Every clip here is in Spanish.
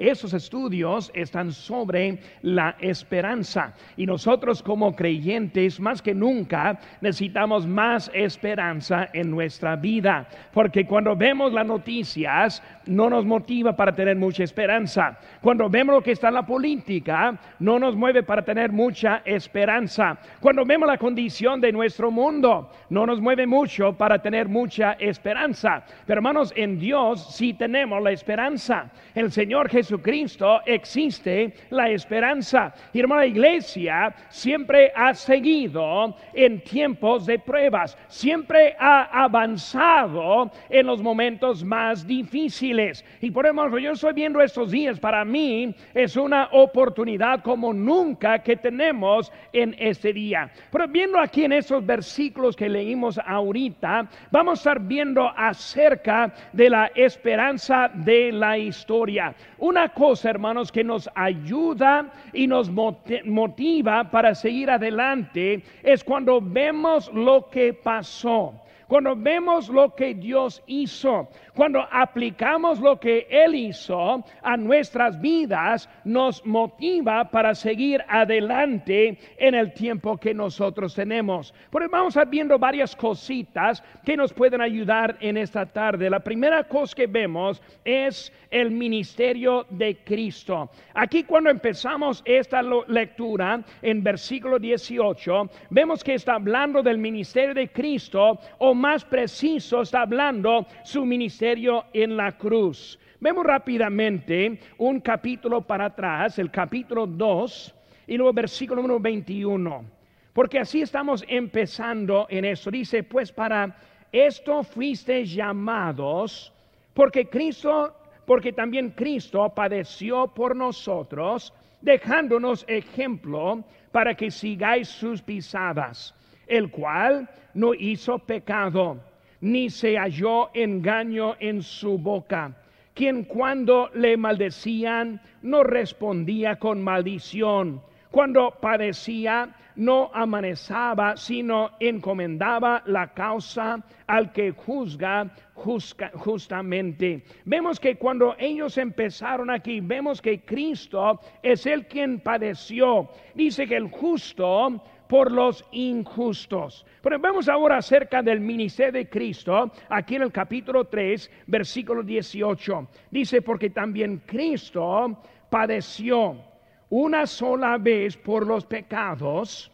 Esos estudios están sobre la esperanza y nosotros como creyentes más que nunca necesitamos más esperanza en nuestra vida, porque cuando vemos las noticias no nos motiva para tener mucha esperanza. Cuando vemos lo que está en la política no nos mueve para tener mucha esperanza. Cuando vemos la condición de nuestro mundo no nos mueve mucho para tener mucha esperanza. Pero hermanos, en Dios sí tenemos la esperanza. El Señor Jesús Jesucristo existe la esperanza. Y hermana iglesia siempre ha seguido en tiempos de pruebas, siempre ha avanzado en los momentos más difíciles. Y por eso yo estoy viendo estos días, para mí es una oportunidad como nunca que tenemos en este día. Pero viendo aquí en esos versículos que leímos ahorita, vamos a estar viendo acerca de la esperanza de la historia. Una cosa, hermanos, que nos ayuda y nos motiva para seguir adelante es cuando vemos lo que pasó. Cuando vemos lo que Dios hizo, cuando aplicamos lo que Él hizo a nuestras vidas, nos motiva para seguir adelante en el tiempo que nosotros tenemos. Por vamos a viendo varias cositas que nos pueden ayudar en esta tarde. La primera cosa que vemos es el ministerio de Cristo. Aquí cuando empezamos esta lectura en versículo 18, vemos que está hablando del ministerio de Cristo o más preciso está hablando su ministerio en la cruz. Vemos rápidamente un capítulo para atrás, el capítulo 2 y luego versículo número 21. Porque así estamos empezando en eso. Dice, pues para esto fuiste llamados, porque Cristo, porque también Cristo padeció por nosotros, dejándonos ejemplo para que sigáis sus pisadas el cual no hizo pecado, ni se halló engaño en su boca, quien cuando le maldecían no respondía con maldición, cuando padecía no amanezaba, sino encomendaba la causa al que juzga justamente. Vemos que cuando ellos empezaron aquí, vemos que Cristo es el quien padeció. Dice que el justo por los injustos. Pero vemos ahora acerca del ministerio de Cristo, aquí en el capítulo 3, versículo 18. Dice, porque también Cristo padeció una sola vez por los pecados,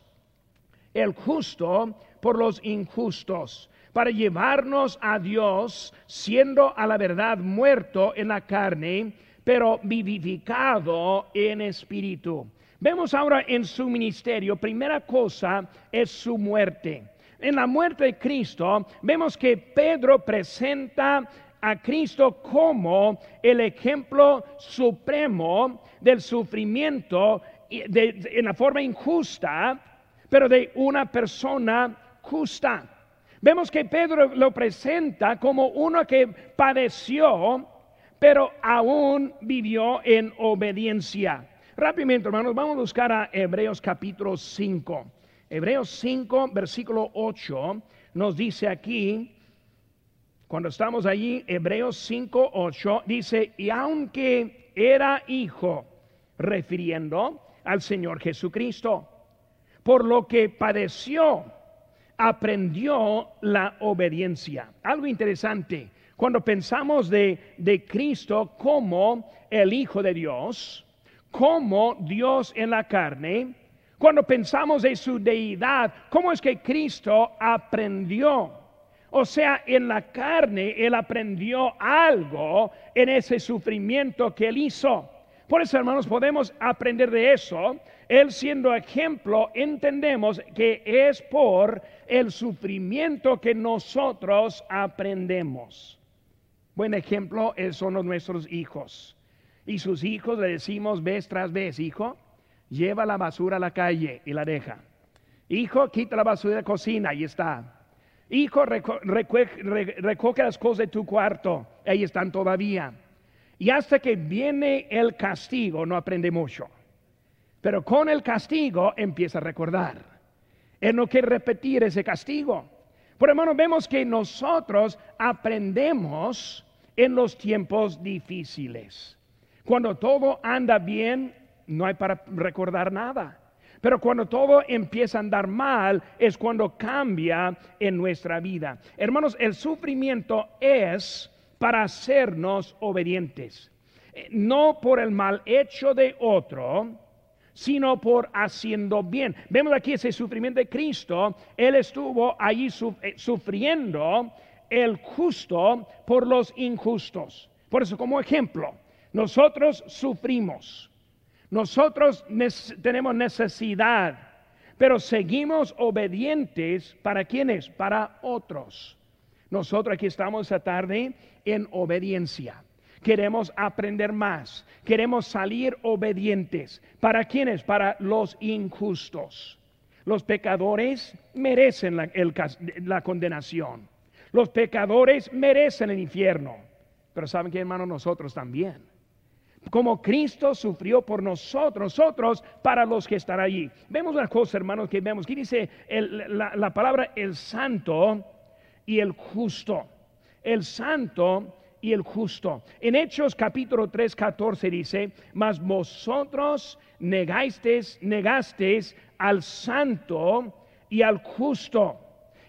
el justo por los injustos, para llevarnos a Dios, siendo a la verdad muerto en la carne, pero vivificado en espíritu. Vemos ahora en su ministerio, primera cosa es su muerte. En la muerte de Cristo vemos que Pedro presenta a Cristo como el ejemplo supremo del sufrimiento en la forma injusta, pero de una persona justa. Vemos que Pedro lo presenta como uno que padeció, pero aún vivió en obediencia. Rápidamente, hermanos, vamos a buscar a Hebreos capítulo 5. Hebreos 5, versículo 8, nos dice aquí, cuando estamos allí, Hebreos 5, 8, dice, y aunque era hijo, refiriendo al Señor Jesucristo, por lo que padeció, aprendió la obediencia. Algo interesante, cuando pensamos de, de Cristo como el Hijo de Dios, como Dios en la carne, cuando pensamos de su deidad, cómo es que Cristo aprendió. O sea, en la carne Él aprendió algo en ese sufrimiento que Él hizo. Por eso, hermanos, podemos aprender de eso. Él siendo ejemplo, entendemos que es por el sufrimiento que nosotros aprendemos. Buen ejemplo son nuestros hijos y sus hijos le decimos vez tras vez, hijo, lleva la basura a la calle y la deja. Hijo, quita la basura de la cocina, ahí está. Hijo, recoge las cosas de tu cuarto, ahí están todavía. Y hasta que viene el castigo, no aprende mucho. Pero con el castigo empieza a recordar. Él no quiere repetir ese castigo. Por hermano, vemos que nosotros aprendemos en los tiempos difíciles. Cuando todo anda bien, no hay para recordar nada. Pero cuando todo empieza a andar mal es cuando cambia en nuestra vida. Hermanos, el sufrimiento es para hacernos obedientes. Eh, no por el mal hecho de otro, sino por haciendo bien. Vemos aquí ese sufrimiento de Cristo. Él estuvo allí eh, sufriendo el justo por los injustos. Por eso, como ejemplo, nosotros sufrimos, nosotros tenemos necesidad, pero seguimos obedientes para quienes, para otros. Nosotros aquí estamos esta tarde en obediencia queremos aprender más, queremos salir obedientes. ¿Para quiénes? Para los injustos. Los pecadores merecen la, condenación. Los pecadores merecen el infierno. Pero ¿saben qué, hermano? Nosotros también. Como Cristo sufrió por nosotros, nosotros para los que están allí. Vemos una cosa, hermanos, que vemos. Aquí dice la palabra el santo y el justo. El santo y el justo. En Hechos capítulo 3, 14 dice, mas vosotros negasteis, negasteis al santo y al justo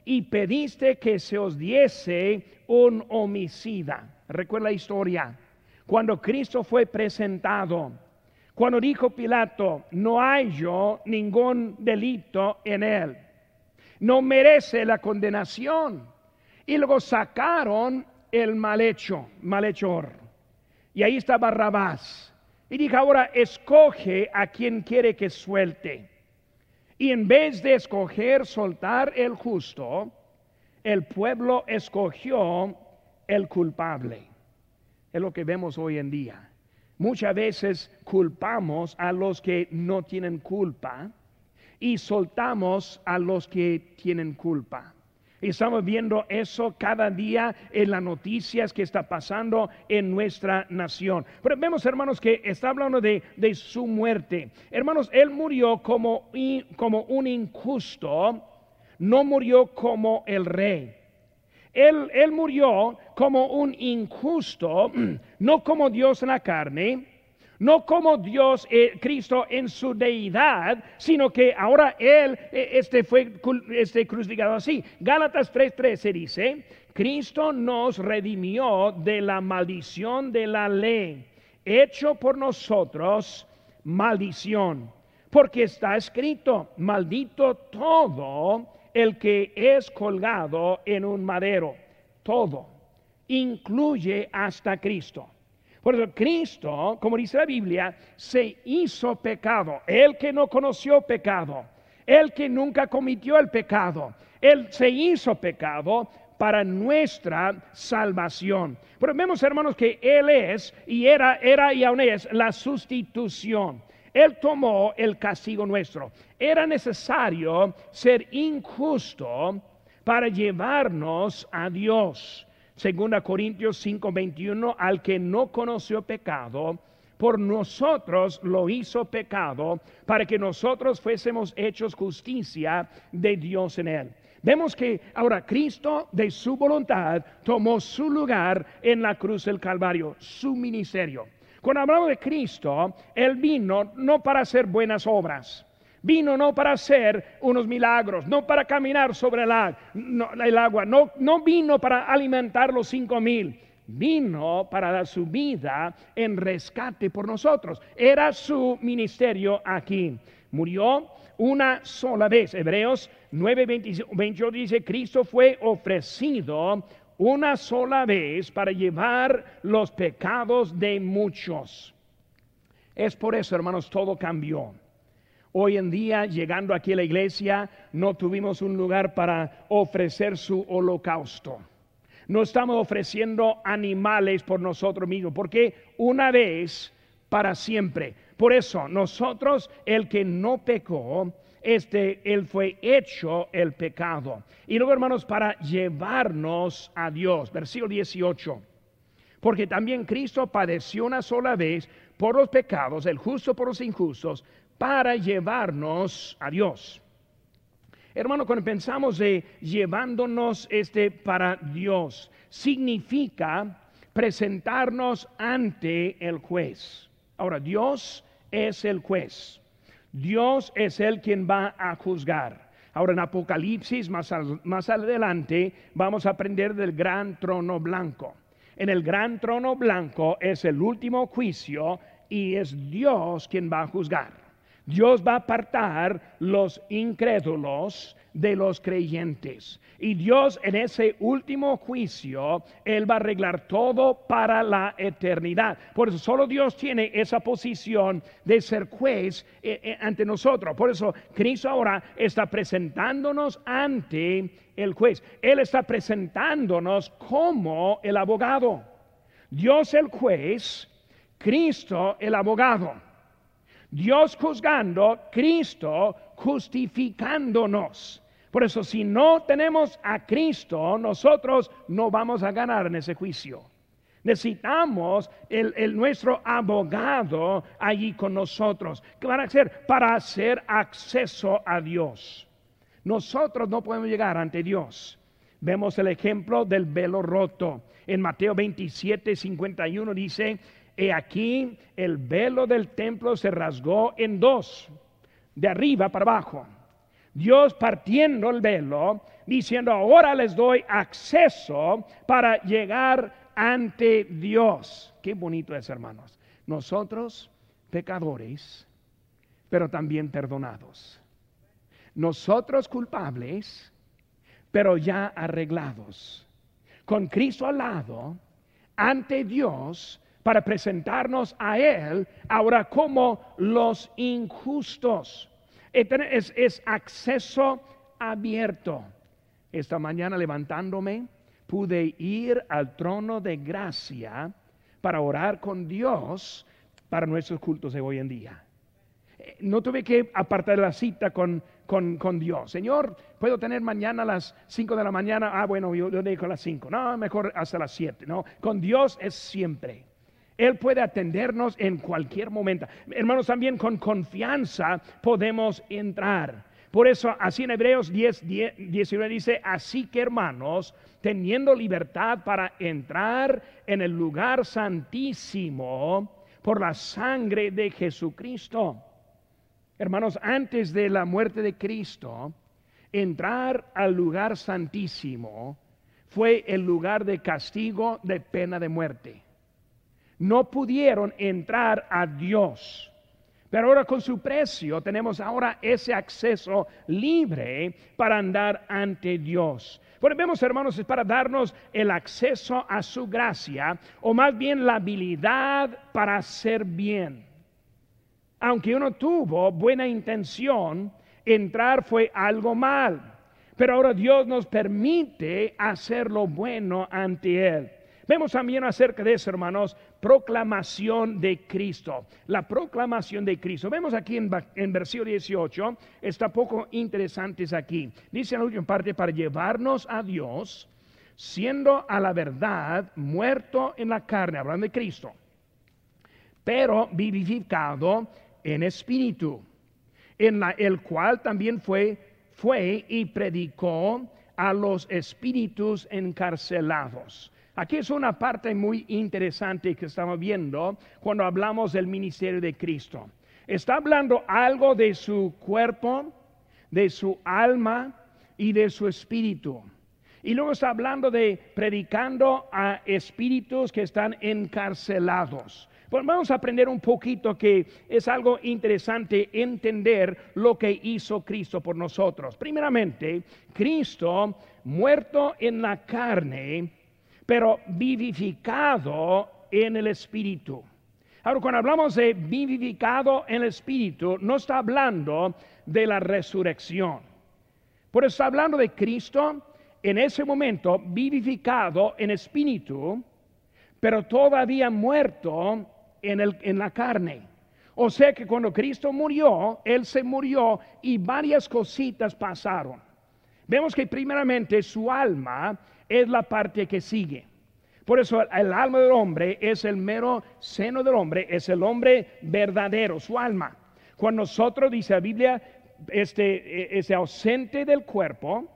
y pediste que se os diese un homicida. Recuerda la historia. Cuando Cristo fue presentado, cuando dijo Pilato, no hay yo ningún delito en él, no merece la condenación. Y luego sacaron el malhecho, malhechor. Y ahí está Barrabás. Y dijo, ahora escoge a quien quiere que suelte. Y en vez de escoger soltar el justo, el pueblo escogió el culpable. Es lo que vemos hoy en día. Muchas veces culpamos a los que no tienen culpa y soltamos a los que tienen culpa. Estamos viendo eso cada día en las noticias que está pasando en nuestra nación. Pero vemos, hermanos, que está hablando de, su muerte. Hermanos, él murió como, como un injusto, no murió como el rey. Él, murió como un injusto, no como Dios en la carne, no como Dios, eh, Cristo en su deidad, sino que ahora Él eh, este fue este crucificado así. Gálatas 3:13 dice, Cristo nos redimió de la maldición de la ley, hecho por nosotros maldición, porque está escrito, maldito todo el que es colgado en un madero, todo, incluye hasta Cristo. Por eso Cristo, como dice la Biblia, se hizo pecado. El que no conoció pecado, el que nunca cometió el pecado, él se hizo pecado para nuestra salvación. Pero vemos, hermanos, que Él es y era, era y aún es la sustitución. Él tomó el castigo nuestro. Era necesario ser injusto para llevarnos a Dios. Segunda Corintios 5:21, al que no conoció pecado, por nosotros lo hizo pecado, para que nosotros fuésemos hechos justicia de Dios en él. Vemos que ahora Cristo de su voluntad tomó su lugar en la cruz del Calvario, su ministerio. Cuando hablamos de Cristo, Él vino no para hacer buenas obras, Vino no para hacer unos milagros, no para caminar sobre el, agua, no, no vino para alimentar los cinco mil, vino para dar su vida en rescate por nosotros. Era su ministerio aquí. Murió una sola vez. Hebreos 9, 28 dice, Cristo fue ofrecido una sola vez para llevar los pecados de muchos. Es por eso, hermanos, todo cambió. Hoy en día, llegando aquí a la iglesia, no tuvimos un lugar para ofrecer su holocausto. No estamos ofreciendo animales por nosotros mismos, porque una vez para siempre. Por eso, nosotros, el que no pecó, este, él fue hecho el pecado. Y luego, hermanos, para llevarnos a Dios. Versículo 18. Porque también Cristo padeció una sola vez por los pecados, el justo por los injustos, para llevarnos a Dios. Hermano, cuando pensamos de llevándonos este para Dios, significa presentarnos ante el juez. Ahora, Dios es el juez. Dios es el quien va a juzgar. Ahora en Apocalipsis, más, más adelante, vamos a aprender del gran trono blanco. En el gran trono blanco es el último juicio y es Dios quien va a juzgar. Dios va a apartar los incrédulos de los creyentes. Y Dios en ese último juicio, Él va a arreglar todo para la eternidad. Por eso solo Dios tiene esa posición de ser juez eh, eh, ante nosotros. Por eso Cristo ahora está presentándonos ante el juez. Él está presentándonos como el abogado. Dios el juez, Cristo el abogado. Dios juzgando, Cristo justificándonos. Por eso, si no tenemos a Cristo, nosotros no vamos a ganar en ese juicio. Necesitamos el, nuestro abogado allí con nosotros. ¿Qué van a hacer? Para hacer acceso a Dios. Nosotros no podemos llegar ante Dios. Vemos el ejemplo del velo roto. En Mateo 27, 51 dice, He aquí el velo del templo se rasgó en dos, de arriba para abajo. Dios partiendo el velo, diciendo, ahora les doy acceso para llegar ante Dios. Qué bonito es, hermanos. Nosotros, pecadores, pero también perdonados. Nosotros culpables, pero ya arreglados. Con Cristo al lado, ante Dios, para presentarnos a Él ahora como los injustos. Es, es acceso abierto. Esta mañana levantándome, pude ir al trono de gracia para orar con Dios para nuestros cultos de hoy en día. Eh, no tuve que apartar la cita con, con, Dios. Señor, puedo tener mañana a las 5 de la mañana. Ah, bueno, yo, yo dejo a las 5. No, mejor hasta las 7. No, con Dios es siempre. Él puede atendernos en cualquier momento. Hermanos, también con confianza podemos entrar. Por eso, así en Hebreos 10, 19 dice, así que hermanos, teniendo libertad para entrar en el lugar santísimo por la sangre de Jesucristo. Hermanos, antes de la muerte de Cristo, entrar al lugar santísimo fue el lugar de castigo de pena de muerte no pudieron entrar a Dios. Pero ahora con su precio tenemos ahora ese acceso libre para andar ante Dios. Bueno, vemos hermanos, es para darnos el acceso a su gracia o más bien la habilidad para hacer bien. Aunque uno tuvo buena intención, entrar fue algo mal. Pero ahora Dios nos permite hacer lo bueno ante Él. Vemos también acerca de eso, hermanos, proclamación de Cristo. La proclamación de Cristo. Vemos aquí en, en versículo 18, está poco interesantes aquí. Dice en la última parte, para llevarnos a Dios, siendo a la verdad muerto en la carne, hablando de Cristo, pero vivificado en espíritu, en la, el cual también fue, fue y predicó a los espíritus encarcelados Aquí es una parte muy interesante que estamos viendo cuando hablamos del ministerio de Cristo. Está hablando algo de su cuerpo, de su alma y de su espíritu. Y luego está hablando de predicando a espíritus que están encarcelados. Pues vamos a aprender un poquito que es algo interesante entender lo que hizo Cristo por nosotros. Primeramente, Cristo muerto en la carne pero vivificado en el Espíritu. Ahora, cuando hablamos de vivificado en el Espíritu, no está hablando de la resurrección. Por eso está hablando de Cristo en ese momento vivificado en espíritu, pero todavía muerto en, el, en la carne. O sea que cuando Cristo murió, Él se murió y varias cositas pasaron. Vemos que primeramente su alma es la parte que sigue. Por eso el alma del hombre es el mero seno del hombre, es el hombre verdadero, su alma. Cuando nosotros, dice la Biblia, este, es ausente del cuerpo,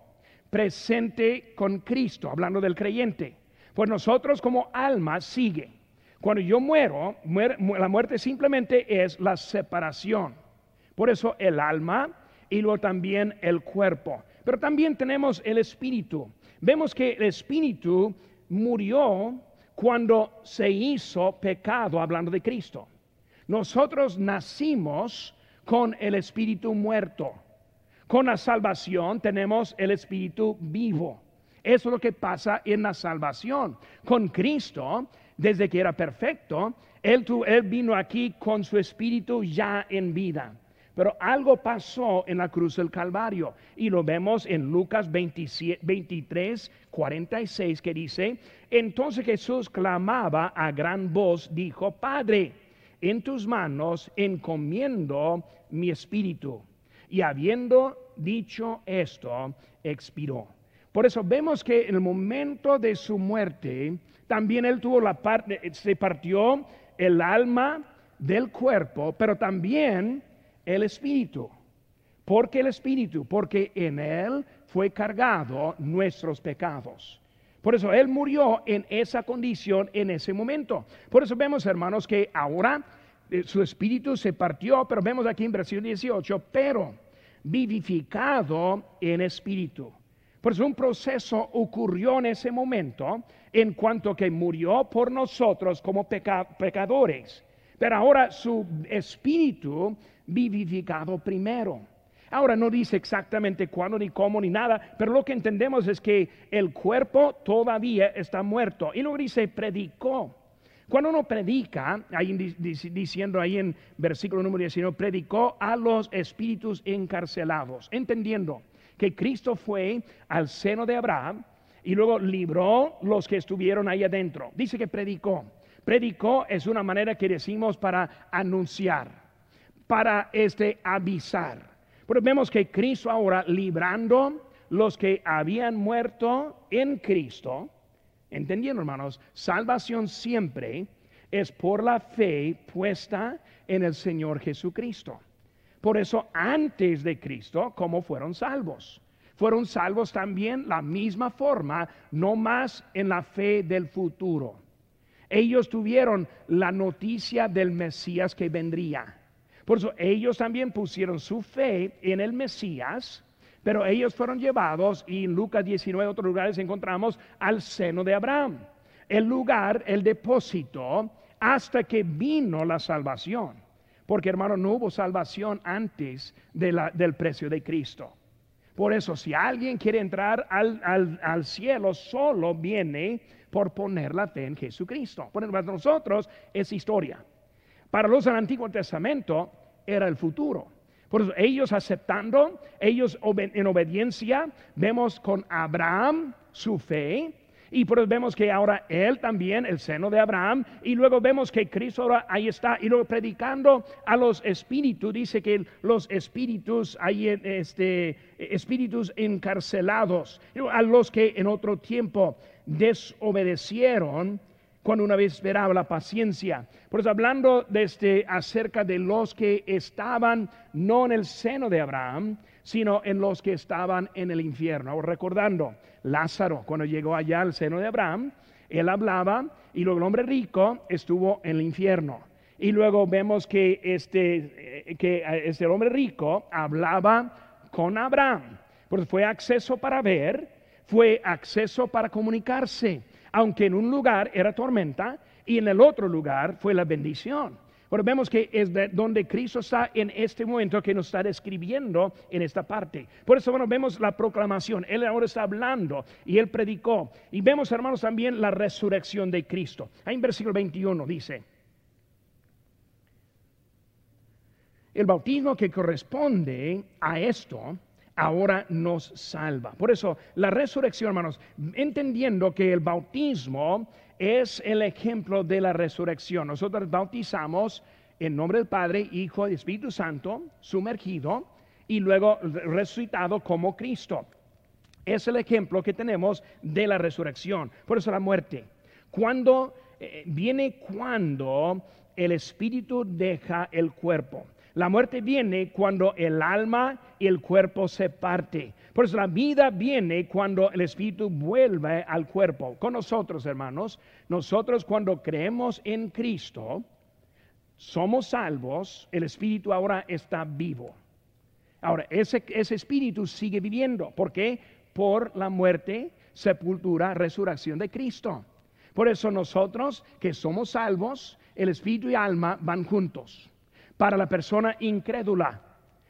presente con Cristo, hablando del creyente. Pues nosotros como alma sigue. Cuando yo muero, la muerte simplemente es la separación. Por eso el alma y luego también el cuerpo. Pero también tenemos el espíritu. Vemos que el espíritu murió cuando se hizo pecado, hablando de Cristo. Nosotros nacimos con el espíritu muerto. Con la salvación tenemos el espíritu vivo. Eso es lo que pasa en la salvación. Con Cristo, desde que era perfecto, él, él, vino aquí con su espíritu ya en vida. Pero algo pasó en la cruz del Calvario y lo vemos en Lucas 23, 46 que dice, entonces Jesús clamaba a gran voz, dijo, Padre, en tus manos encomiendo mi espíritu. Y habiendo dicho esto, expiró. Por eso vemos que en el momento de su muerte, también él tuvo la parte, se partió el alma del cuerpo, pero también el espíritu. ¿Por qué el espíritu? Porque en él fue cargado nuestros pecados. Por eso Él murió en esa condición en ese momento. Por eso vemos, hermanos, que ahora eh, su espíritu se partió, pero vemos aquí en versículo 18, pero vivificado en espíritu. Por eso un proceso ocurrió en ese momento en cuanto que murió por nosotros como pecadores. Pero ahora su espíritu vivificado primero. Ahora no dice exactamente cuándo, ni cómo, ni nada, pero lo que entendemos es que el cuerpo todavía está muerto. Y luego dice, predicó. Cuando uno predica, ahí diciendo ahí en versículo número 19, predicó a los espíritus encarcelados, entendiendo que Cristo fue al seno de Abraham y luego libró los que estuvieron ahí adentro. Dice que predicó. Predicó es una manera que decimos para anunciar, para este avisar. Pero vemos que Cristo ahora librando los que habían muerto en Cristo, entendiendo hermanos, salvación siempre es por la fe puesta en el Señor Jesucristo. Por eso antes de Cristo, ¿cómo fueron salvos? Fueron salvos también la misma forma, no más en la fe del futuro. Ellos tuvieron la noticia del Mesías que vendría por eso ellos también pusieron su fe en el Mesías, pero ellos fueron llevados y en Lucas 19 otros lugares encontramos al seno de Abraham, el lugar, el depósito, hasta que vino la salvación. Porque hermano, no hubo salvación antes del precio de Cristo. Por eso, si alguien quiere entrar al, al, cielo, solo viene por poner la fe en Jesucristo. Por nosotros es historia. Para los del Antiguo Testamento era el futuro. Por eso ellos aceptando, ellos en obediencia, vemos con Abraham su fe, y por eso vemos que ahora él también, el seno de Abraham, y luego vemos que Cristo ahora ahí está, y luego predicando a los espíritus, dice que los espíritus, hay este, espíritus encarcelados, a los que en otro tiempo desobedecieron, cuando una vez esperaba la paciencia. Por eso hablando desde acerca de los que estaban no en el seno de Abraham, sino en los que estaban en el infierno. Recordando, Lázaro, cuando llegó allá al seno de Abraham, él hablaba y luego el hombre rico estuvo en el infierno. Y luego vemos que este, eh, que este hombre rico hablaba con Abraham. Porque fue acceso para ver, fue acceso para comunicarse aunque en un lugar era tormenta y en el otro lugar fue la bendición. Pero vemos que es de donde Cristo está en este momento que nos está describiendo en esta parte. Por eso, bueno, vemos la proclamación. Él ahora está hablando y él predicó. Y vemos, hermanos, también la resurrección de Cristo. Ahí en versículo 21 dice, el bautismo que corresponde a esto ahora nos salva. Por eso, la resurrección, hermanos, entendiendo que el bautismo es el ejemplo de la resurrección. Nosotros bautizamos en nombre del Padre, Hijo y Espíritu Santo, sumergido y luego resucitado como Cristo. Es el ejemplo que tenemos de la resurrección. Por eso la muerte. Cuando eh, viene cuando el espíritu deja el cuerpo. La muerte viene cuando el alma y el cuerpo se parte. Por eso la vida viene cuando el Espíritu vuelve al cuerpo. Con nosotros, hermanos, nosotros cuando creemos en Cristo, somos salvos, el Espíritu ahora está vivo. Ahora, ese, ese Espíritu sigue viviendo. ¿Por qué? Por la muerte, sepultura, resurrección de Cristo. Por eso nosotros que somos salvos, el Espíritu y alma van juntos. Para la persona incrédula,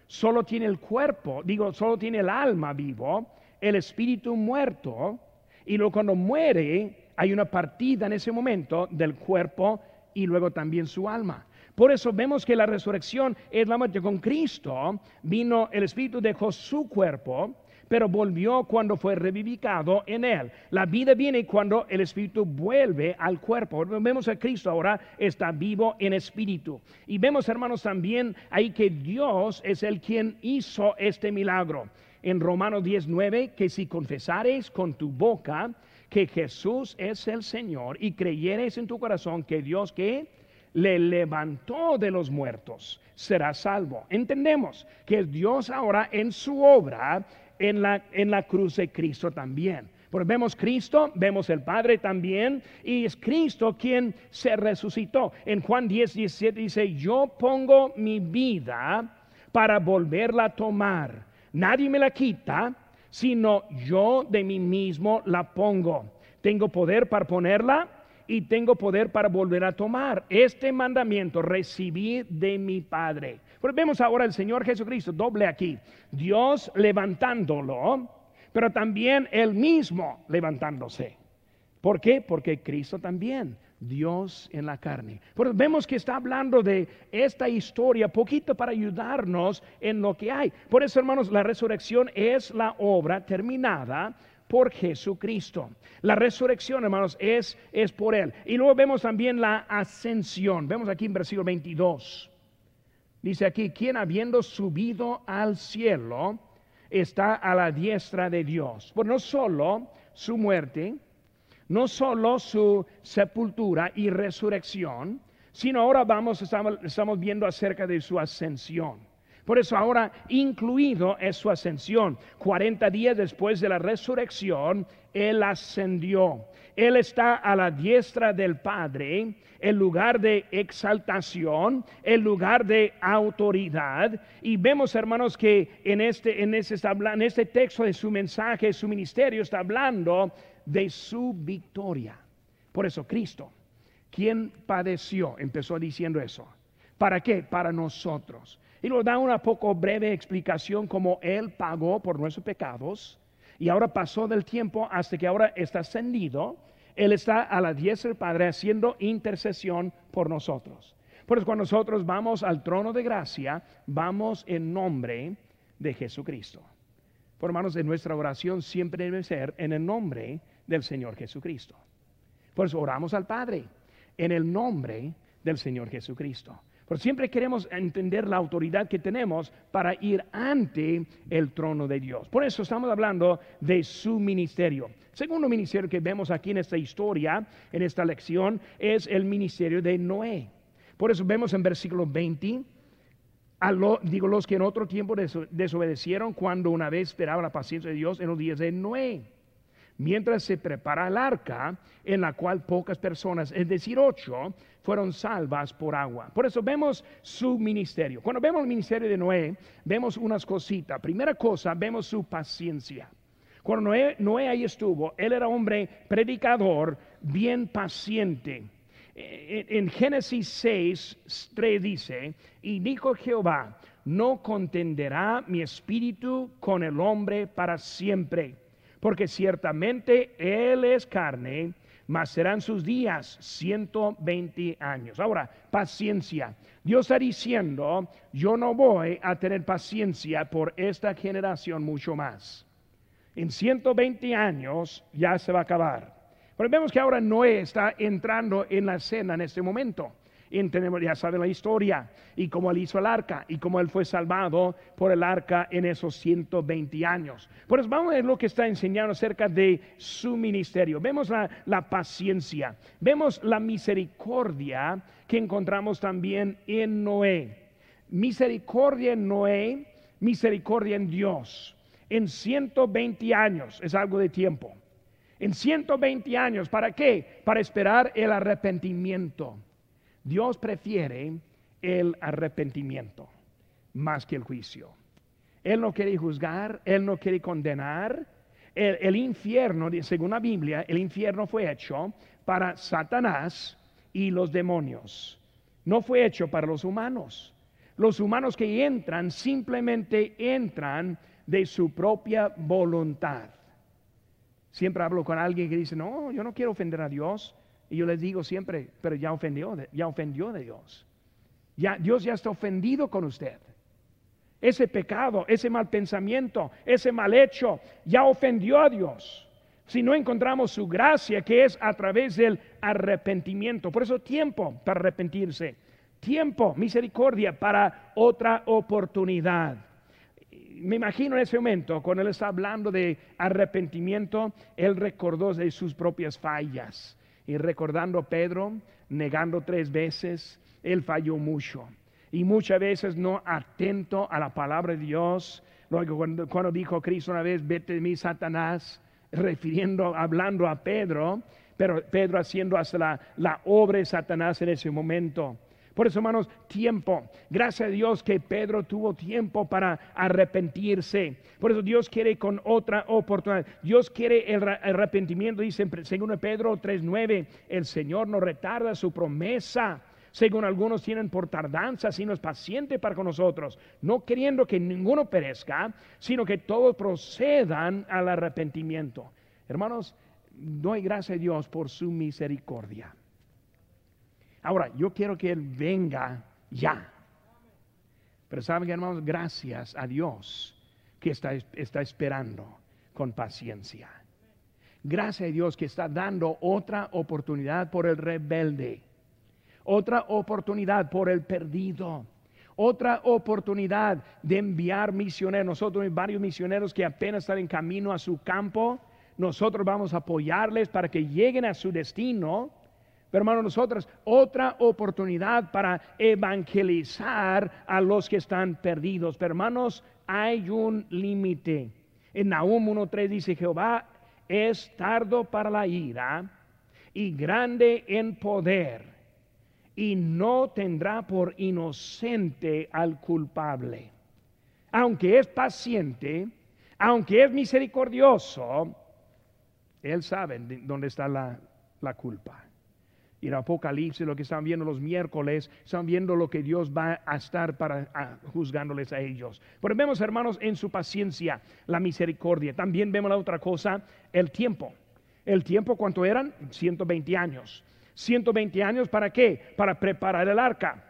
solo tiene el cuerpo, digo, solo tiene el alma vivo, el espíritu muerto, y luego cuando muere hay una partida en ese momento del cuerpo y luego también su alma. Por eso vemos que la resurrección es la muerte. Con Cristo vino el Espíritu, dejó su cuerpo, pero volvió cuando fue revivificado en él. La vida viene cuando el espíritu vuelve al cuerpo. Vemos a Cristo ahora está vivo en espíritu. Y vemos, hermanos, también ahí que Dios es el quien hizo este milagro. En Romanos 19, que si confesares con tu boca que Jesús es el Señor y creyeres en tu corazón que Dios que le levantó de los muertos, será salvo. Entendemos que Dios ahora en su obra en la, en la cruz de Cristo también. Porque vemos Cristo, vemos el Padre también, y es Cristo quien se resucitó. En Juan 10, 17 dice, yo pongo mi vida para volverla a tomar. Nadie me la quita, sino yo de mí mismo la pongo. Tengo poder para ponerla y tengo poder para volver a tomar. Este mandamiento recibí de mi Padre. Vemos ahora el Señor Jesucristo, doble aquí. Dios levantándolo, pero también Él mismo levantándose. ¿Por qué? Porque Cristo también, Dios en la carne. Pero vemos que está hablando de esta historia poquito para ayudarnos en lo que hay. Por eso, hermanos, la resurrección es la obra terminada por Jesucristo. La resurrección, hermanos, es, es por Él. Y luego vemos también la ascensión. Vemos aquí en versículo 22. Dice aquí, quien habiendo subido al cielo está a la diestra de Dios. Por no solo su muerte, no solo su sepultura y resurrección, sino ahora vamos, estamos, estamos viendo acerca de su ascensión. Por eso ahora incluido es su ascensión. 40 días después de la resurrección, Él ascendió. Él está a la diestra del Padre, el lugar de exaltación, el lugar de autoridad. Y vemos, hermanos, que en este, en en este texto de su mensaje, su ministerio, está hablando de su victoria. Por eso Cristo, quien padeció, empezó diciendo eso. ¿Para qué? Para nosotros. Y nos da una poco breve explicación como Él pagó por nuestros pecados y ahora pasó del tiempo hasta que ahora está ascendido él está a la diestra del Padre haciendo intercesión por nosotros. Por eso cuando nosotros vamos al trono de gracia, vamos en nombre de Jesucristo. Por hermanos, de nuestra oración siempre debe ser en el nombre del Señor Jesucristo. Por eso oramos al Padre en el nombre del Señor Jesucristo. Pero siempre queremos entender la autoridad que tenemos para ir ante el trono de Dios. Por eso estamos hablando de su ministerio. Segundo ministerio que vemos aquí en esta historia, en esta lección, es el ministerio de Noé. Por eso vemos en versículo 20, a digo los que en otro tiempo desobedecieron cuando una vez esperaba la paciencia de Dios en los días de Noé mientras se prepara el arca, en la cual pocas personas, es decir, ocho, fueron salvas por agua. Por eso vemos su ministerio. Cuando vemos el ministerio de Noé, vemos unas cositas. Primera cosa, vemos su paciencia. Cuando Noé, Noé ahí estuvo, él era hombre predicador, bien paciente. E, e, en Génesis 6, 3 dice, y dijo Jehová, no contenderá mi espíritu con el hombre para siempre porque ciertamente Él es carne, mas serán sus días 120 años. Ahora, paciencia. Dios está diciendo, yo no voy a tener paciencia por esta generación mucho más. En 120 años ya se va a acabar. Pero vemos que ahora Noé está entrando en la escena en este momento ya saben la historia y cómo él hizo el arca y cómo él fue salvado por el arca en esos 120 años. Pues vamos a ver lo que está enseñando acerca de su ministerio. Vemos la paciencia, vemos la misericordia que encontramos también en Noé. Misericordia en Noé, misericordia en Dios. en 120 años, es algo de tiempo. En 120 años, ¿para qué? Para esperar el arrepentimiento. Dios prefiere el arrepentimiento más que el juicio. Él no quiere juzgar, Él no quiere condenar. El, infierno, según la Biblia, el infierno fue hecho para Satanás y los demonios. No fue hecho para los humanos. Los humanos que entran simplemente entran de su propia voluntad. Siempre hablo con alguien que dice, no, yo no quiero ofender a Dios. Y yo les digo siempre, pero ya ofendió, ya ofendió Dios. Ya, Dios ya está ofendido con usted. Ese pecado, ese mal pensamiento, ese mal hecho, ya ofendió a Dios. Si no encontramos su gracia, que es a través del arrepentimiento. Por eso tiempo para arrepentirse. Tiempo, misericordia para otra oportunidad. Me imagino en ese momento, cuando él está hablando de arrepentimiento, él recordó de sus propias fallas. Y recordando Pedro, negando tres veces, él falló mucho y muchas veces no atento a la palabra de Dios. Luego cuando, cuando dijo Cristo una vez, vete de mí, Satanás, refiriendo, hablando a Pedro, pero Pedro haciendo hasta la, la obra de Satanás en ese momento. Por eso, hermanos, tiempo. Gracias a Dios que Pedro tuvo tiempo para arrepentirse. Por eso Dios quiere con otra oportunidad. Dios quiere el arrepentimiento, dice en Pedro 3.9, el Señor no retarda su promesa según algunos tienen por tardanza, sino es paciente para con nosotros, no queriendo que ninguno perezca, sino que todos procedan al arrepentimiento. Hermanos, doy gracias a Dios por su misericordia. Ahora, yo quiero que Él venga ya. Pero saben, hermanos, gracias a Dios que está, está esperando con paciencia. Gracias a Dios que está dando otra oportunidad por el rebelde otra oportunidad por el perdido, otra oportunidad de enviar misioneros. Nosotros varios misioneros que apenas están en camino a su campo. Nosotros vamos a apoyarles para que lleguen a su destino. Pero hermanos, nosotros otra oportunidad para evangelizar a los que están perdidos. Pero hermanos, hay un límite. En Nahum 1.3 dice, Jehová es tardo para la ira y grande en poder y no tendrá por inocente al culpable. Aunque es paciente, aunque es misericordioso, Él sabe dónde está la, culpa. Y en Apocalipsis, lo que están viendo los miércoles, están viendo lo que Dios va a estar para juzgándoles a ellos. Pero vemos, hermanos, en su paciencia, la misericordia. También vemos la otra cosa, el tiempo. El tiempo, ¿cuánto eran? 120 años. 120 años, ¿para qué? Para preparar el arca.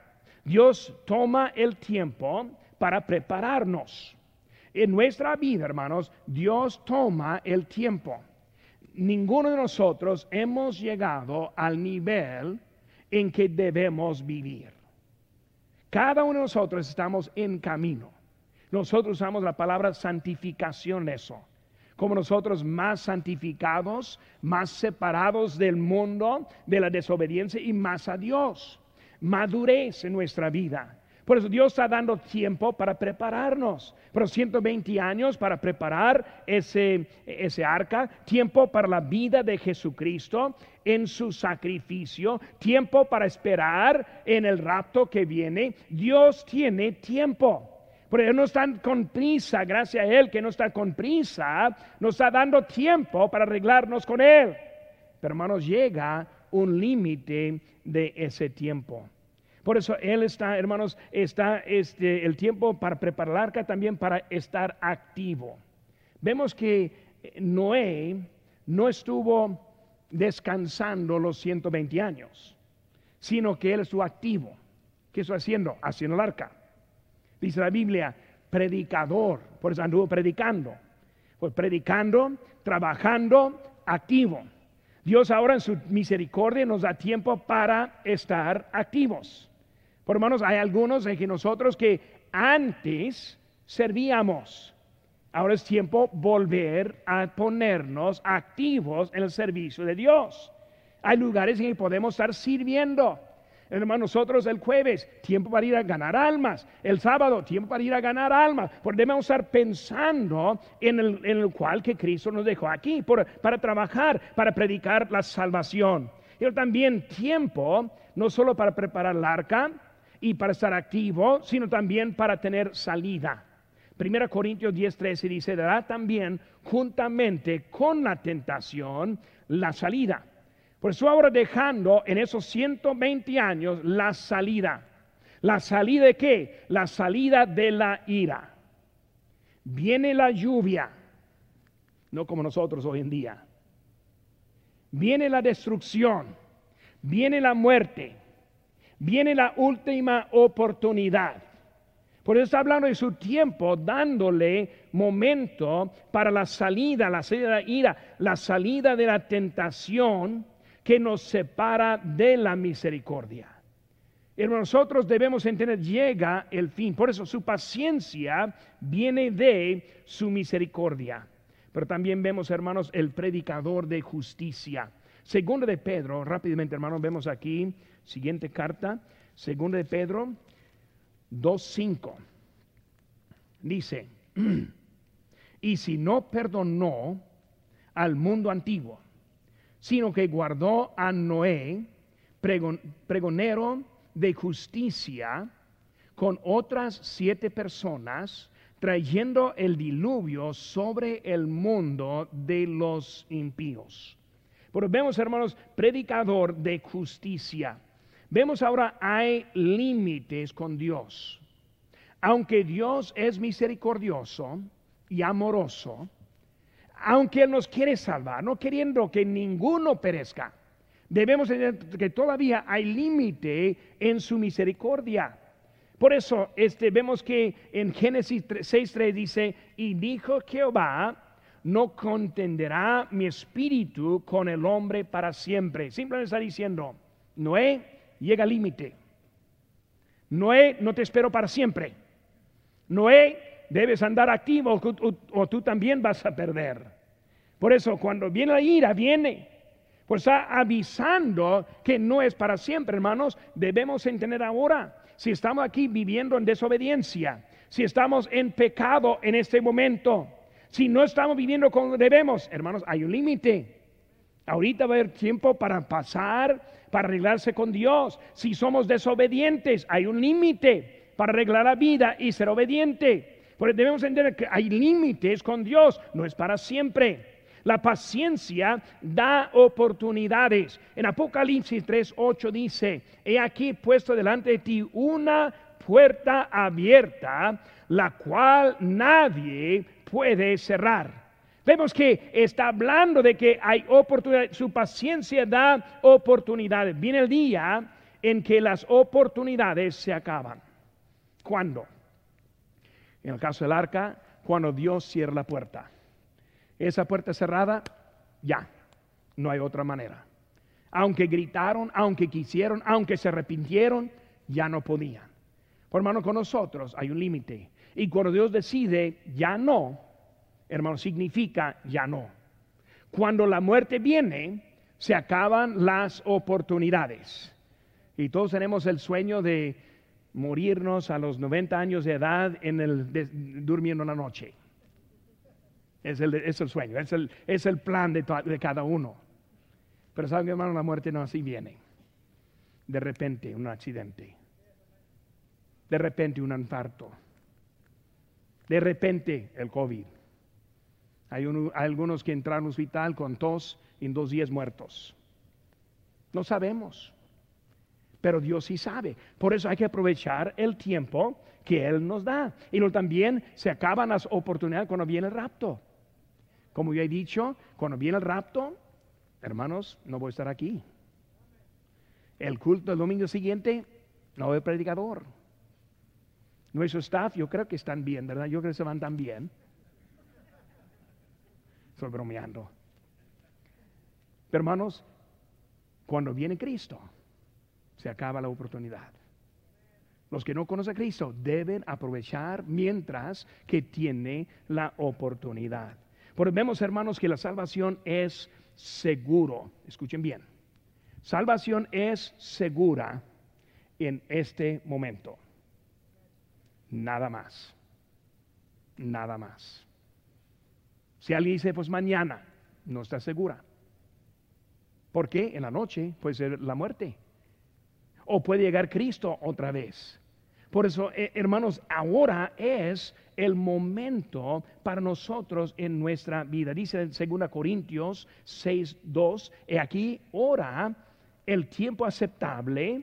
Dios toma el tiempo para prepararnos. En nuestra vida, hermanos, Dios toma el tiempo. Ninguno de nosotros hemos llegado al nivel en que debemos vivir. Cada uno de nosotros estamos en camino. Nosotros usamos la palabra santificación eso como nosotros más santificados, más separados del mundo, de la desobediencia y más a Dios. Madurez en nuestra vida. Por eso Dios está dando tiempo para prepararnos. Pero 120 años para preparar ese, ese arca, tiempo para la vida de Jesucristo en su sacrificio, tiempo para esperar en el rapto que viene. Dios tiene tiempo. Pero no están con prisa, gracias a Él que no está con prisa, nos está dando tiempo para arreglarnos con Él. Pero hermanos, llega un límite de ese tiempo. Por eso Él está, hermanos, está este, el tiempo para preparar la arca también para estar activo. Vemos que Noé no estuvo descansando los 120 años, sino que Él estuvo activo. ¿Qué estuvo haciendo? Haciendo el arca. Dice la Biblia, predicador, por eso anduvo predicando. Pues predicando, trabajando, activo. Dios ahora en su misericordia nos da tiempo para estar activos. Por hermanos, hay algunos que nosotros que antes servíamos. Ahora es tiempo volver a ponernos activos en el servicio de Dios. Hay lugares en que podemos estar sirviendo. Hermanos, nosotros el jueves, tiempo para ir a ganar almas. El sábado, tiempo para ir a ganar almas. Debemos estar pensando en el, en el cual que Cristo nos dejó aquí, para trabajar, para predicar la salvación. Pero también tiempo, no solo para preparar el arca y para estar activo, sino también para tener salida. 1 Corintios 10:13 dice, dará también juntamente con la tentación la salida. Por eso ahora dejando en esos 120 años la salida. ¿La salida de qué? La salida de la ira. Viene la lluvia, no como nosotros hoy en día. Viene la destrucción, viene la muerte, viene la última oportunidad. Por eso está hablando de su tiempo, dándole momento para la salida, la salida de la ira, la salida de la tentación que nos separa de la misericordia. Hermanos, nosotros debemos entender, llega el fin. Por eso su paciencia viene de su misericordia. Pero también vemos, hermanos, el predicador de justicia. Segundo de Pedro, rápidamente, hermanos, vemos aquí, siguiente carta, segundo de Pedro 2.5. Dice, y si no perdonó al mundo antiguo, sino que guardó a Noé, pregonero de justicia, con otras siete personas, trayendo el diluvio sobre el mundo de los impíos. Pero vemos, hermanos, predicador de justicia. Vemos ahora hay límites con Dios. Aunque Dios es misericordioso y amoroso, aunque Él nos quiere salvar, no queriendo que ninguno perezca, debemos entender que todavía hay límite en su misericordia. Por eso este, vemos que en Génesis 6.3 dice, y dijo Jehová, no contenderá mi espíritu con el hombre para siempre. Simplemente está diciendo, Noé, llega al límite. Noé, no te espero para siempre. Noé, debes andar activo o, tú también vas a perder. Por eso cuando viene la ira, viene. Pues está avisando que no es para siempre, hermanos. Debemos entender ahora, si estamos aquí viviendo en desobediencia, si estamos en pecado en este momento, si no estamos viviendo como debemos, hermanos, hay un límite. Ahorita va a haber tiempo para pasar, para arreglarse con Dios. Si somos desobedientes, hay un límite para arreglar la vida y ser obediente. Porque debemos entender que hay límites con Dios, no es para siempre. La paciencia da oportunidades. En Apocalipsis 3:8 dice, he aquí puesto delante de ti una puerta abierta, la cual nadie puede cerrar. Vemos que está hablando de que hay oportunidades, su paciencia da oportunidades. Viene el día en que las oportunidades se acaban. ¿Cuándo? En el caso del arca, cuando Dios cierra la puerta. Esa puerta cerrada, ya, no hay otra manera. Aunque gritaron, aunque quisieron, aunque se arrepintieron, ya no podían. Por hermano, con nosotros hay un límite. Y cuando Dios decide, ya no, hermano, significa ya no. Cuando la muerte viene, se acaban las oportunidades. Y todos tenemos el sueño de morirnos a los 90 años de edad en el, durmiendo la noche. Es el, es el sueño, es el, es el plan de, de, cada uno. Pero saben, hermano, la muerte no así viene. De repente, un accidente. De repente, un infarto. De repente, el COVID. Hay, algunos que entraron al hospital con tos y en dos días muertos. No sabemos, pero Dios sí sabe. Por eso hay que aprovechar el tiempo que Él nos da. Y luego también se acaban las oportunidades cuando viene el rapto. Como yo he dicho, cuando viene el rapto, hermanos, no voy a estar aquí. El culto el domingo siguiente, no hay predicador. Nuestro staff, yo creo que están bien, ¿verdad? Yo creo que se van tan bien. Bromeando. hermanos, cuando viene Cristo, se acaba la oportunidad. Los que no conocen a Cristo deben aprovechar mientras que tiene la oportunidad. Porque vemos, hermanos, que la salvación es seguro. Escuchen bien. Salvación es segura en este momento. Nada más. Nada más. Si alguien dice, pues mañana, no está segura. Porque en la noche puede ser la muerte. O puede llegar Cristo otra vez. Por eso, eh, hermanos, ahora es el momento para nosotros en nuestra vida. Dice en 2 Corintios 6, 2, y aquí ora el tiempo aceptable,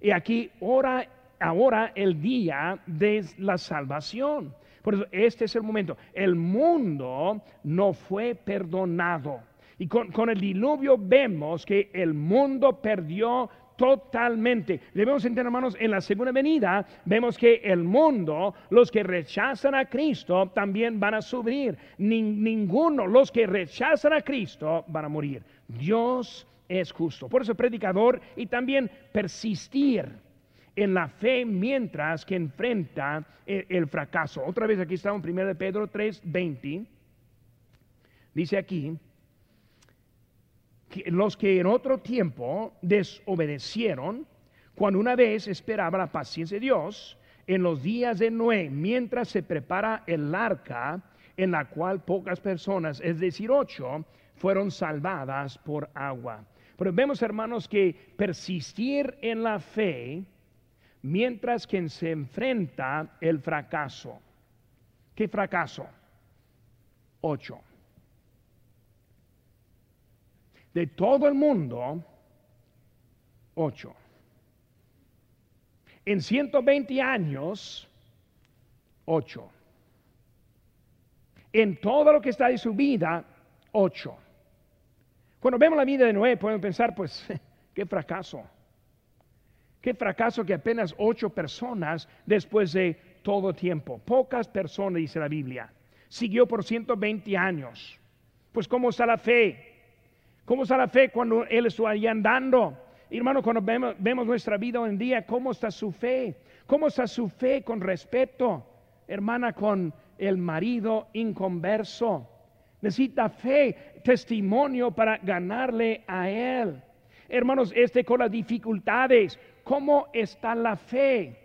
y aquí ora ahora el día de la salvación. Por eso, este es el momento. El mundo no fue perdonado. Y con, con el diluvio vemos que el mundo perdió totalmente. Debemos entender, hermanos, en la segunda venida vemos que el mundo, los que rechazan a Cristo, también van a sufrir. ninguno, los que rechazan a Cristo, van a morir. Dios es justo. Por eso predicador y también persistir en la fe mientras que enfrenta el, el fracaso. Otra vez aquí estamos en 1 Pedro 3, 20. Dice aquí, los que en otro tiempo desobedecieron, cuando una vez esperaba la paciencia de Dios, en los días de Noé, mientras se prepara el arca, en la cual pocas personas, es decir, ocho, fueron salvadas por agua. Pero vemos, hermanos, que persistir en la fe mientras que se enfrenta el fracaso. ¿Qué fracaso? Ocho de todo el mundo, ocho. En 120 años, ocho. En todo lo que está de su vida, ocho. Cuando vemos la vida de Noé, podemos pensar, pues, qué fracaso. Qué fracaso que apenas ocho personas después de todo tiempo. Pocas personas, dice la Biblia. Siguió por 120 años. Pues, ¿cómo está la fe? ¿Cómo está la fe cuando Él estuvo ahí andando? Hermano, cuando vemos, nuestra vida hoy en día, ¿cómo está su fe? ¿Cómo está su fe con respeto? Hermana, con el marido inconverso. Necesita fe, testimonio para ganarle a Él. Hermanos, este con las dificultades, ¿cómo está la fe?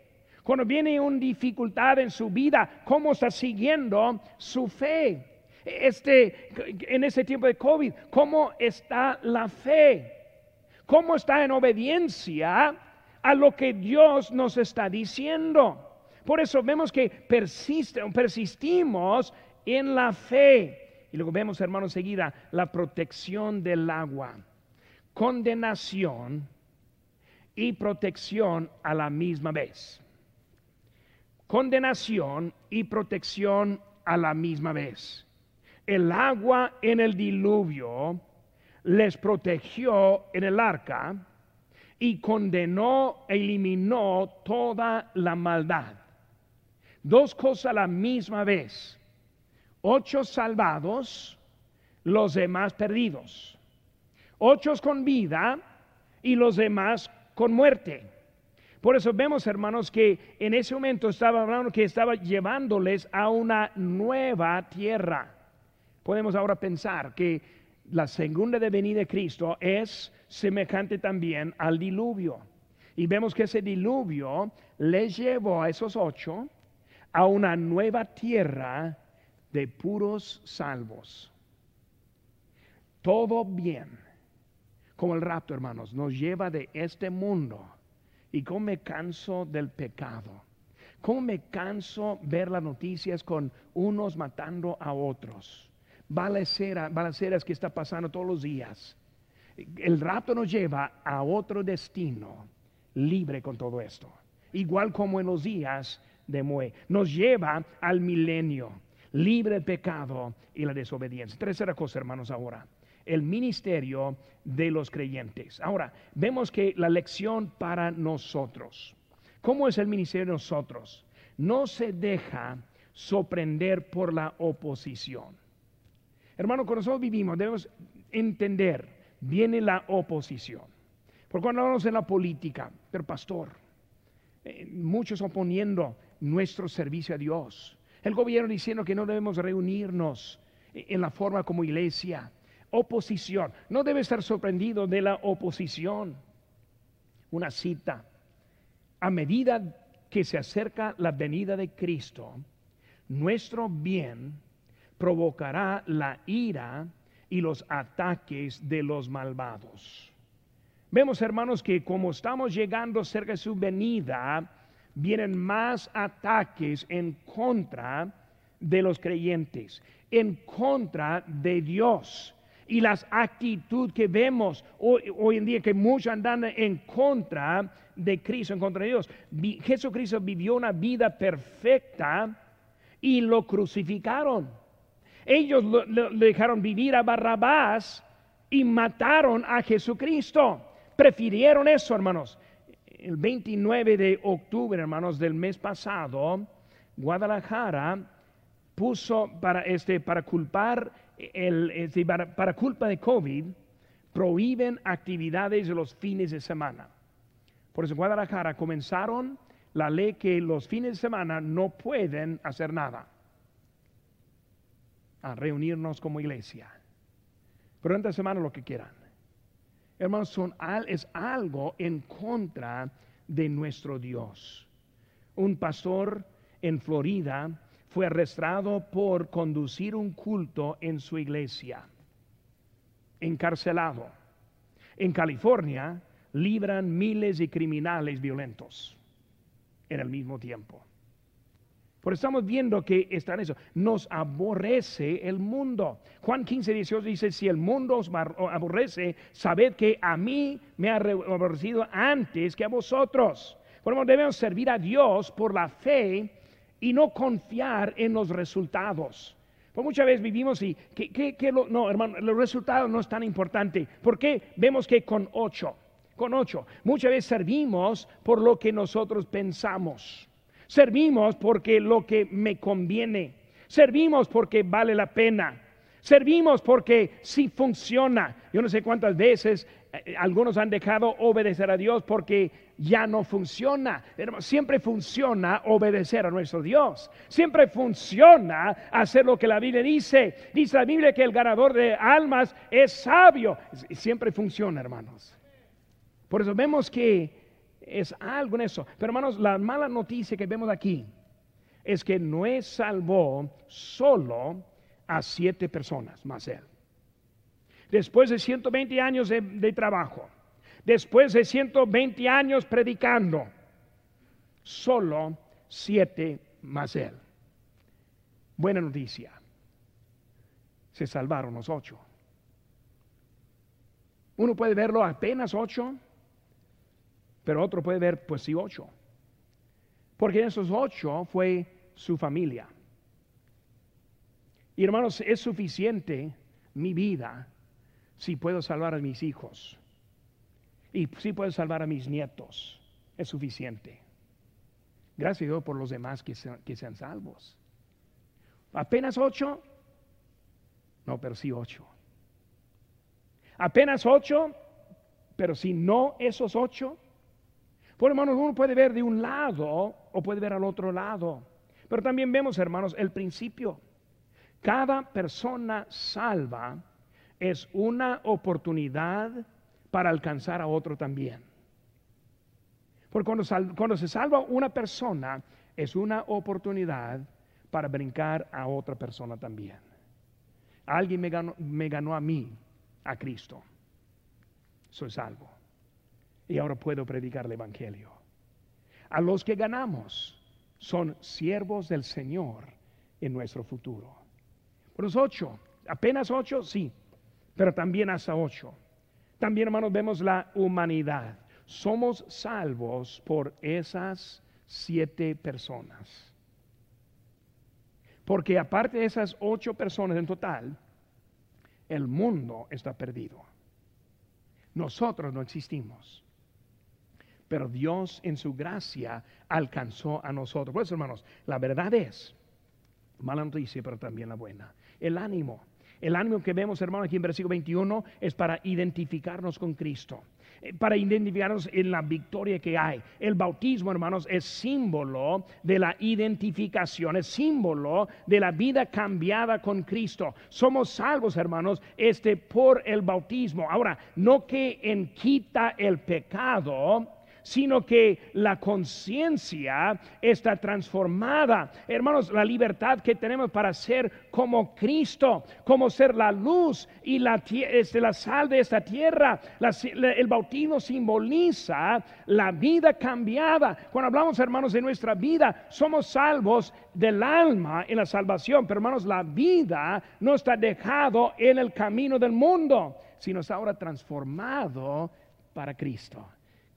Cuando viene una dificultad en su vida, ¿cómo está siguiendo su fe? este, en este tiempo de COVID? ¿Cómo está la fe? ¿Cómo está en obediencia a lo que Dios nos está diciendo? Por eso vemos que persiste, persistimos en la fe. Y luego vemos, hermanos, seguida la protección del agua, condenación y protección a la misma vez. Condenación y protección a la misma vez el agua en el diluvio les protegió en el arca y condenó e eliminó toda la maldad. Dos cosas a la misma vez. Ocho salvados, los demás perdidos. Ocho con vida y los demás con muerte. Por eso vemos, hermanos, que en ese momento estaba hablando que estaba llevándoles a una nueva tierra podemos ahora pensar que la segunda venida de Cristo es semejante también al diluvio. Y vemos que ese diluvio les llevó a esos ocho a una nueva tierra de puros salvos. Todo bien, como el rapto, hermanos, nos lleva de este mundo. Y cómo me canso del pecado. Cómo me canso ver las noticias con unos matando a otros balaceras que está pasando todos los días. El rato nos lleva a otro destino libre con todo esto. Igual como en los días de Moe. Nos lleva al milenio, libre del pecado y la desobediencia. Tercera cosa, hermanos, ahora. El ministerio de los creyentes. Ahora, vemos que la lección para nosotros. ¿Cómo es el ministerio de nosotros? No se deja sorprender por la oposición. Hermano, cuando nosotros vivimos debemos entender, viene la oposición. Porque cuando hablamos de la política, pero pastor, eh, muchos oponiendo nuestro servicio a Dios. El gobierno diciendo que no debemos reunirnos en la forma como iglesia. Oposición. No debe estar sorprendido de la oposición. Una cita a medida que se acerca la venida de Cristo, nuestro bien provocará la ira y los ataques de los malvados. Vemos, hermanos, que como estamos llegando cerca de su venida, vienen más ataques en contra de los creyentes, en contra de Dios. Y las actitudes que vemos hoy, en día, que muchos andan en contra de Cristo, en contra de Dios. Jesucristo vivió una vida perfecta y lo crucificaron. Ellos le dejaron vivir a Barrabás y mataron a Jesucristo. Prefirieron eso, hermanos. El 29 de octubre, hermanos, del mes pasado, Guadalajara puso para, este, para culpar, para, culpa de COVID, prohíben actividades de los fines de semana. Por eso en Guadalajara comenzaron la ley que los fines de semana no pueden hacer nada. A reunirnos como iglesia. Pero esta semana lo que quieran. Hermanos, es algo en contra de nuestro Dios. Un pastor en Florida fue arrestado por conducir un culto en su iglesia. Encarcelado. En California libran miles de criminales violentos en el mismo tiempo. Por estamos viendo que está en eso. Nos aborrece el mundo. Juan 15, 18 dice, si el mundo os aborrece, sabed que a mí me ha aborrecido antes que a vosotros. Por eso debemos servir a Dios por la fe y no confiar en los resultados. Pues muchas veces vivimos y que, no, hermano, los resultados no es tan importante. ¿Por qué? Vemos que con ocho, con ocho, muchas veces servimos por lo que nosotros pensamos. Servimos porque lo que me conviene. Servimos porque vale la pena. Servimos porque si funciona. Yo no sé cuántas veces eh, algunos han dejado obedecer a Dios porque ya no funciona. Siempre funciona obedecer a nuestro Dios. Siempre funciona hacer lo que la Biblia dice. Dice la Biblia que el ganador de almas es sabio. Siempre funciona, hermanos. Por eso vemos que es algo en eso. Pero hermanos, la mala noticia que vemos aquí es que no es salvó solo a siete personas, más él. Después de 120 años de trabajo, después de 120 años predicando, solo siete más él. Buena noticia, se salvaron los ocho. Uno puede verlo apenas ocho, pero otro puede ver, pues sí, ocho. Porque en esos ocho fue su familia. Y hermanos, es suficiente mi vida si puedo salvar a mis hijos. Y si puedo salvar a mis nietos. Es suficiente. Gracias a Dios por los demás que sean, que sean salvos. ¿Apenas ocho? No, pero sí ocho. ¿Apenas ocho? Pero si no esos ocho, por hermanos, uno puede ver de un lado o puede ver al otro lado. Pero también vemos, hermanos, el principio. Cada persona salva es una oportunidad para alcanzar a otro también. Porque cuando, se salva una persona, es una oportunidad para brincar a otra persona también. Alguien me ganó, me ganó a mí, a Cristo. Soy salvo y ahora puedo predicar el Evangelio. A los que ganamos son siervos del Señor en nuestro futuro. Por los ocho, apenas ocho, sí, pero también hasta ocho. También, hermanos, vemos la humanidad. Somos salvos por esas siete personas. Porque aparte de esas ocho personas en total, el mundo está perdido. Nosotros no existimos pero Dios en su gracia alcanzó a nosotros. Pues hermanos, la verdad es, mala noticia, pero también la buena. El ánimo. El ánimo que vemos, hermanos, aquí en versículo 21 es para identificarnos con Cristo, eh, para identificarnos en la victoria que hay. El bautismo, hermanos, es símbolo de la identificación, es símbolo de la vida cambiada con Cristo. Somos salvos, hermanos, este por el bautismo. Ahora, no que en quita el pecado, sino que la conciencia está transformada. Hermanos, la libertad que tenemos para ser como Cristo, como ser la luz y la, este, sal de esta tierra. el bautismo simboliza la vida cambiada. Cuando hablamos, hermanos, de nuestra vida, somos salvos del alma en la salvación, pero hermanos, la vida no está dejado en el camino del mundo, sino está ahora transformado para Cristo.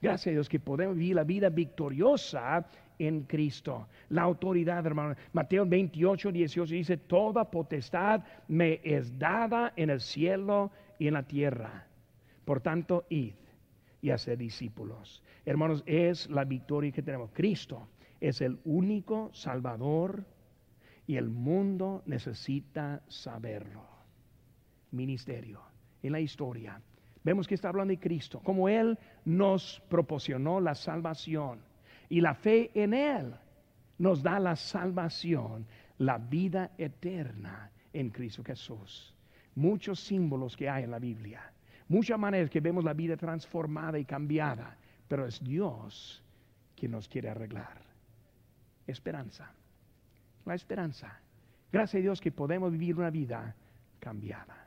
Gracias a Dios que podemos vivir la vida victoriosa en Cristo. La autoridad, hermano. Mateo 28, 18 dice, toda potestad me es dada en el cielo y en la tierra. Por tanto, id y hacer discípulos. Hermanos, es la victoria que tenemos. Cristo es el único Salvador y el mundo necesita saberlo. Ministerio en la historia. Vemos que está hablando de Cristo, como Él nos proporcionó la salvación y la fe en Él nos da la salvación, la vida eterna en Cristo Jesús. Muchos símbolos que hay en la Biblia, muchas maneras que vemos la vida transformada y cambiada, pero es Dios quien nos quiere arreglar. Esperanza, la esperanza. Gracias a Dios que podemos vivir una vida cambiada.